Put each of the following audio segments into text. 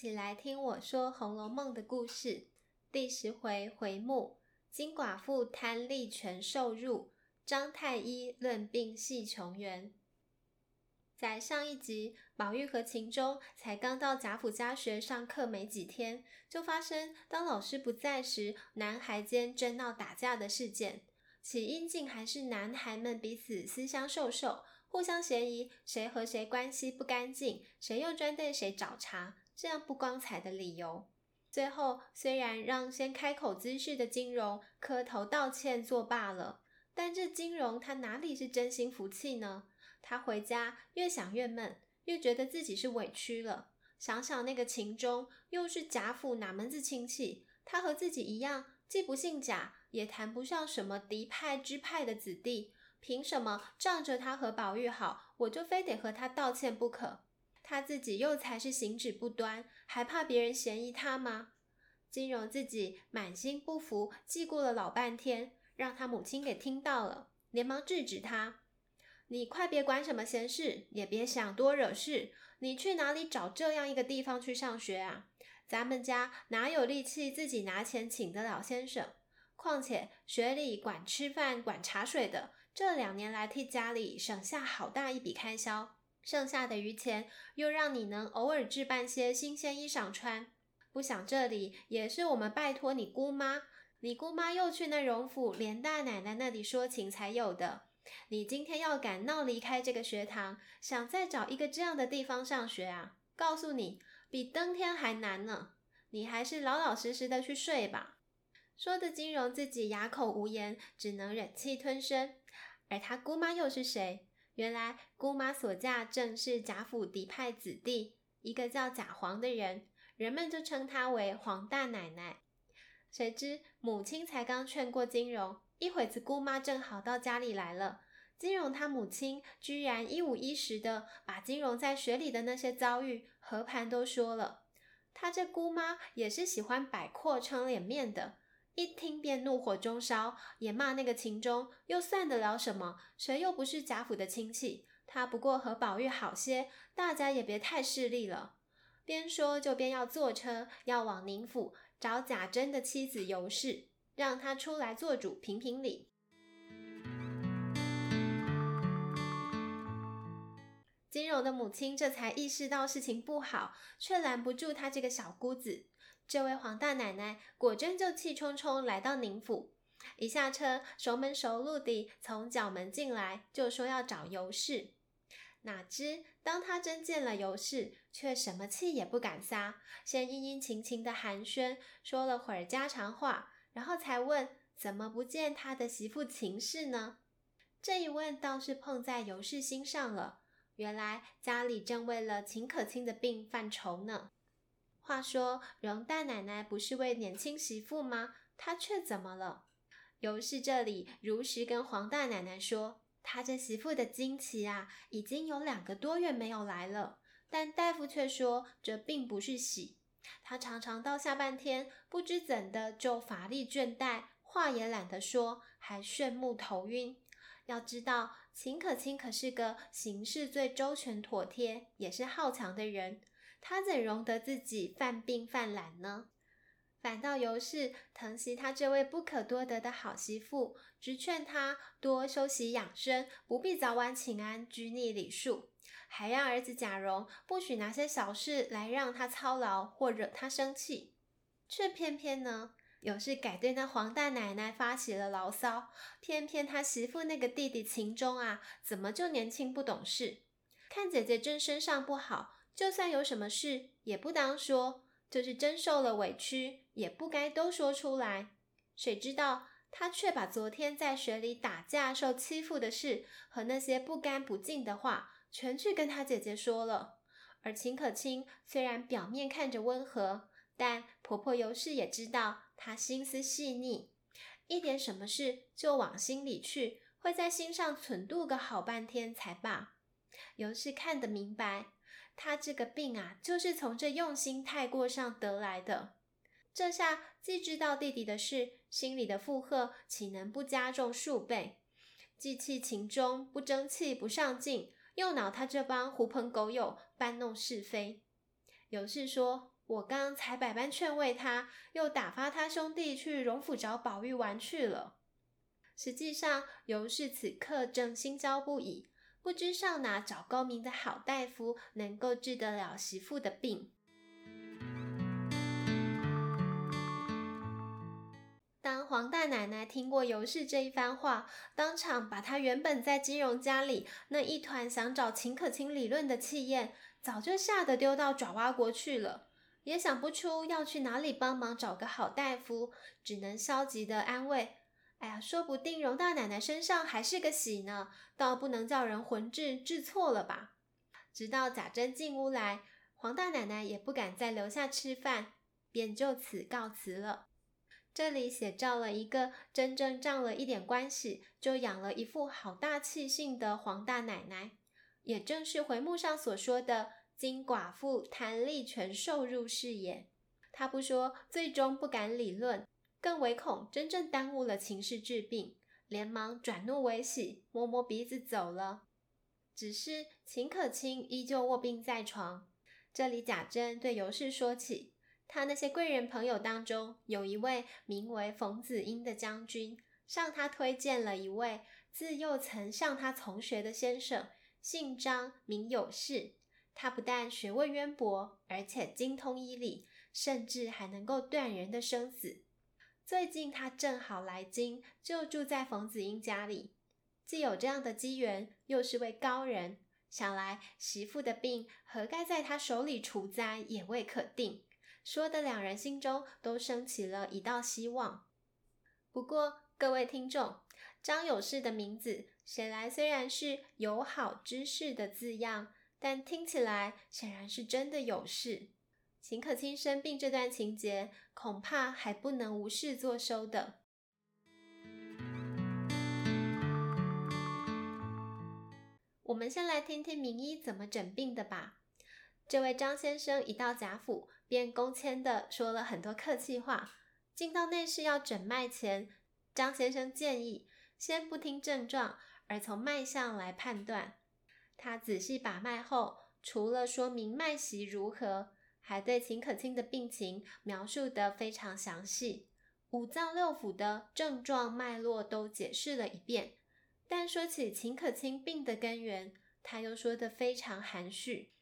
起来听我说《红楼梦》的故事。第十回回目：金寡妇贪利权受辱，张太医论病系琼缘。在上一集，宝玉和秦钟才刚到贾府家学上课没几天，就发生当老师不在时，男孩间争闹打架的事件。起因竟还是男孩们彼此私相授受。互相嫌疑，谁和谁关系不干净，谁又专对谁找茬，这样不光彩的理由。最后虽然让先开口滋事的金荣磕头道歉作罢了，但这金荣他哪里是真心服气呢？他回家越想越闷，越觉得自己是委屈了。想想那个秦钟，又是贾府哪门子亲戚？他和自己一样，既不姓贾，也谈不上什么嫡派支派的子弟。凭什么仗着他和宝玉好，我就非得和他道歉不可？他自己又才是行止不端，还怕别人嫌疑他吗？金荣自己满心不服，记过了老半天，让他母亲给听到了，连忙制止他：“你快别管什么闲事，也别想多惹事。你去哪里找这样一个地方去上学啊？咱们家哪有力气自己拿钱请得了先生？况且学里管吃饭、管茶水的。”这两年来替家里省下好大一笔开销，剩下的余钱又让你能偶尔置办些新鲜衣裳穿。不想这里也是我们拜托你姑妈，你姑妈又去那荣府连大奶奶那里说情才有的。你今天要敢闹离开这个学堂，想再找一个这样的地方上学啊？告诉你，比登天还难呢。你还是老老实实的去睡吧。说的金荣自己哑口无言，只能忍气吞声。而他姑妈又是谁？原来姑妈所嫁正是贾府嫡派子弟，一个叫贾黄的人，人们就称她为黄大奶奶。谁知母亲才刚劝过金荣，一会子姑妈正好到家里来了，金荣他母亲居然一五一十的把金荣在学里的那些遭遇和盘都说了。他这姑妈也是喜欢摆阔撑脸面的。一听便怒火中烧，也骂那个秦钟，又算得了什么？谁又不是贾府的亲戚？他不过和宝玉好些，大家也别太势利了。边说就边要坐车，要往宁府找贾珍的妻子尤氏，让他出来做主评评理。金荣的母亲这才意识到事情不好，却拦不住他这个小姑子。这位黄大奶奶果真就气冲冲来到宁府，一下车熟门熟路地从角门进来，就说要找尤氏。哪知当他真见了尤氏，却什么气也不敢撒，先殷殷勤勤的寒暄，说了会儿家常话，然后才问怎么不见他的媳妇秦氏呢？这一问倒是碰在尤氏心上了，原来家里正为了秦可卿的病犯愁呢。话说，荣大奶奶不是位年轻媳妇吗？她却怎么了？尤氏这里如实跟黄大奶奶说，她这媳妇的经期啊，已经有两个多月没有来了。但大夫却说，这并不是喜。她常常到下半天，不知怎的就乏力倦怠，话也懒得说，还眩目头晕。要知道，秦可卿可是个行事最周全妥帖，也是好强的人。他怎容得自己犯病犯懒呢？反倒尤氏疼惜他这位不可多得的好媳妇，直劝他多休息养生，不必早晚请安，拘泥礼数，还让儿子贾蓉不许拿些小事来让他操劳或惹他生气。却偏偏呢，尤氏改对那黄大奶奶发起了牢骚，偏偏他媳妇那个弟弟秦钟啊，怎么就年轻不懂事？看姐姐真身上不好。就算有什么事，也不当说；就是真受了委屈，也不该都说出来。谁知道他却把昨天在雪里打架受欺负的事和那些不干不净的话，全去跟他姐姐说了。而秦可卿虽然表面看着温和，但婆婆尤氏也知道她心思细腻，一点什么事就往心里去，会在心上存度个好半天才罢。尤氏看得明白。他这个病啊，就是从这用心太过上得来的。这下既知道弟弟的事，心里的负荷岂能不加重数倍？既气秦钟不争气不上进，又恼他这帮狐朋狗友搬弄是非。尤氏说：“我刚才百般劝慰他，又打发他兄弟去荣府找宝玉玩去了。”实际上，尤氏此刻正心焦不已，不知上哪找高明的好大夫，能够治得了媳妇的病。当黄大奶奶听过尤氏这一番话，当场把她原本在金荣家里那一团想找秦可卿理论的气焰，早就吓得丢到爪哇国去了，也想不出要去哪里帮忙找个好大夫，只能消极地安慰。哎呀，说不定荣大奶奶身上还是个喜呢，倒不能叫人魂智，治错了吧？直到贾珍进屋来，黄大奶奶也不敢再留下吃饭，便就此告辞了。这里写照了一个真正仗了一点关系，就养了一副好大气性的黄大奶奶，也正是回目上所说的金寡妇贪利权受辱是也。他不说，最终不敢理论。更唯恐真正耽误了秦氏治病，连忙转怒为喜，摸摸鼻子走了。只是秦可卿依旧卧病在床。这里贾珍对尤氏说起，他那些贵人朋友当中，有一位名为冯子英的将军，向他推荐了一位自幼曾向他从学的先生，姓张，名有事。他不但学问渊博，而且精通医理，甚至还能够断人的生死。最近他正好来京，就住在冯子英家里。既有这样的机缘，又是位高人，想来媳妇的病何该在他手里除灾也未可定。说的两人心中都升起了一道希望。不过各位听众，张有事的名字写来虽然是有好之事的字样，但听起来显然是真的有事。秦可卿生病这段情节，恐怕还不能无事作收的。我们先来听听名医怎么诊病的吧。这位张先生一到贾府，便恭谦地说了很多客气话。进到内室要诊脉前，张先生建议先不听症状，而从脉象来判断。他仔细把脉后，除了说明脉息如何，还对秦可卿的病情描述得非常详细，五脏六腑的症状脉络都解释了一遍。但说起秦可卿病的根源，他又说得非常含蓄。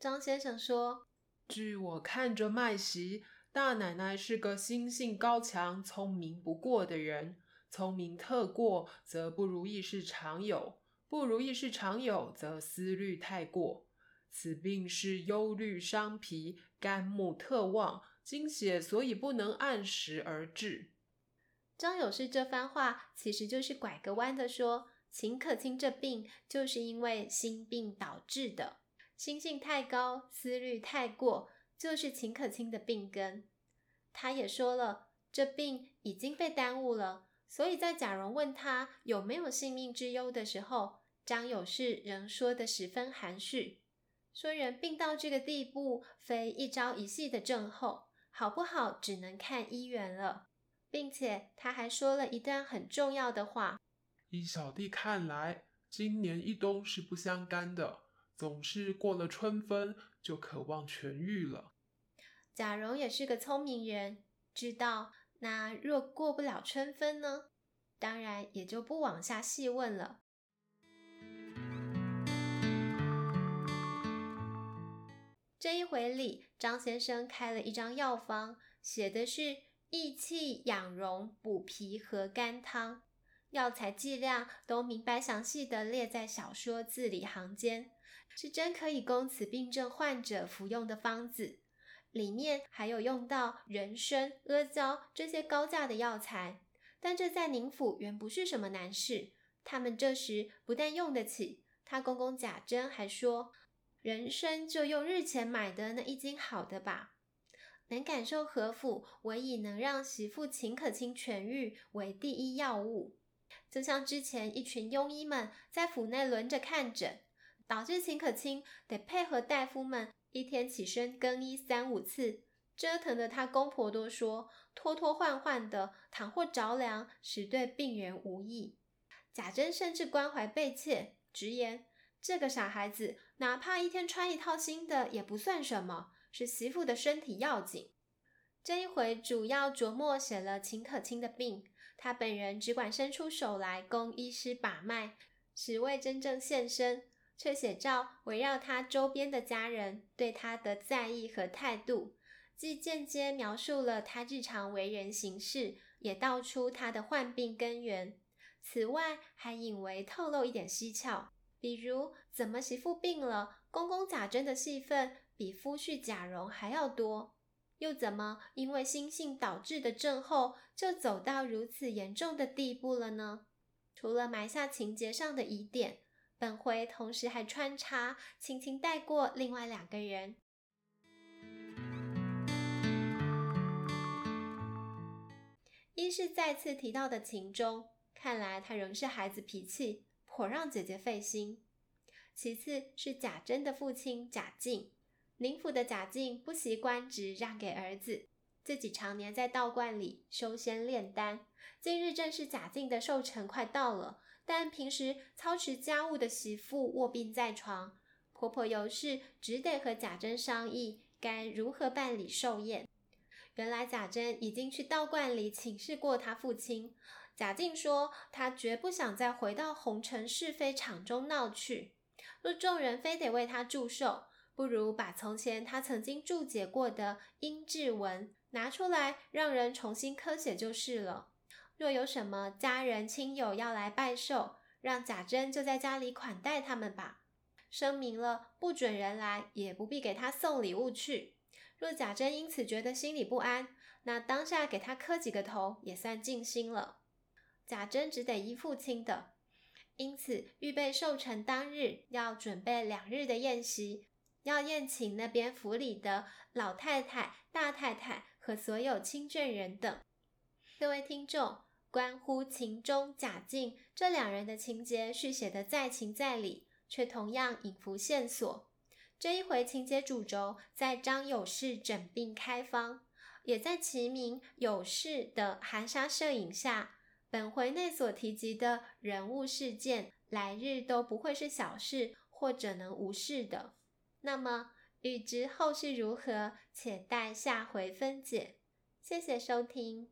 张先生说：“据我看着脉息，大奶奶是个心性高强、聪明不过的人。聪明特过，则不如意事常有；不如意事常有，则思虑太过。”此病是忧虑伤脾，肝木特旺，精血所以不能按时而至。张有事这番话，其实就是拐个弯的说，秦可卿这病就是因为心病导致的，心性太高，思虑太过，就是秦可卿的病根。他也说了，这病已经被耽误了，所以在贾蓉问他有没有性命之忧的时候，张有事仍说得十分含蓄。说人病到这个地步，非一朝一夕的症候，好不好只能看医缘了。并且他还说了一段很重要的话：依小弟看来，今年一冬是不相干的，总是过了春分就渴望痊愈了。贾蓉也是个聪明人，知道那若过不了春分呢，当然也就不往下细问了。这一回里，张先生开了一张药方，写的是益气养荣、补脾和肝汤，药材剂量都明白详细地列在小说字里行间，是真可以供此病症患者服用的方子。里面还有用到人参、阿胶这些高价的药材，但这在宁府原不是什么难事。他们这时不但用得起，他公公贾珍还说。人参就用日前买的那一斤好的吧。能感受何府，唯以能让媳妇秦可卿痊愈为第一要务。就像之前一群庸医们在府内轮着看诊，导致秦可卿得配合大夫们一天起身更衣三五次，折腾得她公婆都说拖拖换换的，倘或着凉，实对病人无益。贾珍甚至关怀备切，直言。这个傻孩子，哪怕一天穿一套新的也不算什么，是媳妇的身体要紧。这一回主要着墨写了秦可卿的病，他本人只管伸出手来供医师把脉，只未真正现身，却写照围绕他周边的家人对他的在意和态度，既间接描述了他日常为人行事，也道出他的患病根源。此外，还隐为透露一点蹊跷，比如怎么媳妇病了，公公贾珍的戏份比夫婿贾蓉还要多。又怎么因为心性导致的症候，就走到如此严重的地步了呢？除了埋下情节上的疑点，本回同时还穿插，轻轻带过另外两个人。一是再次提到的秦钟，看来他仍是孩子脾气，颇让姐姐费心。其次是贾珍的父亲贾敬。宁府的贾敬不习官职让给儿子，自己常年在道观里修仙炼丹。今日正是贾敬的寿辰快到了，但平时操持家务的媳妇卧病在床，婆婆尤氏只得和贾珍商议该如何办理寿宴。原来贾珍已经去道观里请示过他父亲，贾敬说他绝不想再回到红尘是非场中闹去，若众人非得为他祝寿。不如把从前他曾经注解过的阴騭文拿出来，让人重新刻写就是了。若有什么家人亲友要来拜寿，让贾珍就在家里款待他们吧。声明了不准人来，也不必给他送礼物去。若贾珍因此觉得心里不安，那当下给他磕几个头也算尽心了。贾珍只得依父亲的，因此预备寿辰当日要准备两日的宴席。要宴请那边府里的老太太、大太太和所有亲眷人等。各位听众，关乎秦钟、贾敬这两人的情节续写的在情在理，却同样隐伏线索。这一回情节主轴在张有士诊病开方，也在其名有士的含沙射影下，本回内所提及的人物事件，来日都不会是小事，或者能无视的。那么，欲知后事如何，且待下回分解。谢谢收听。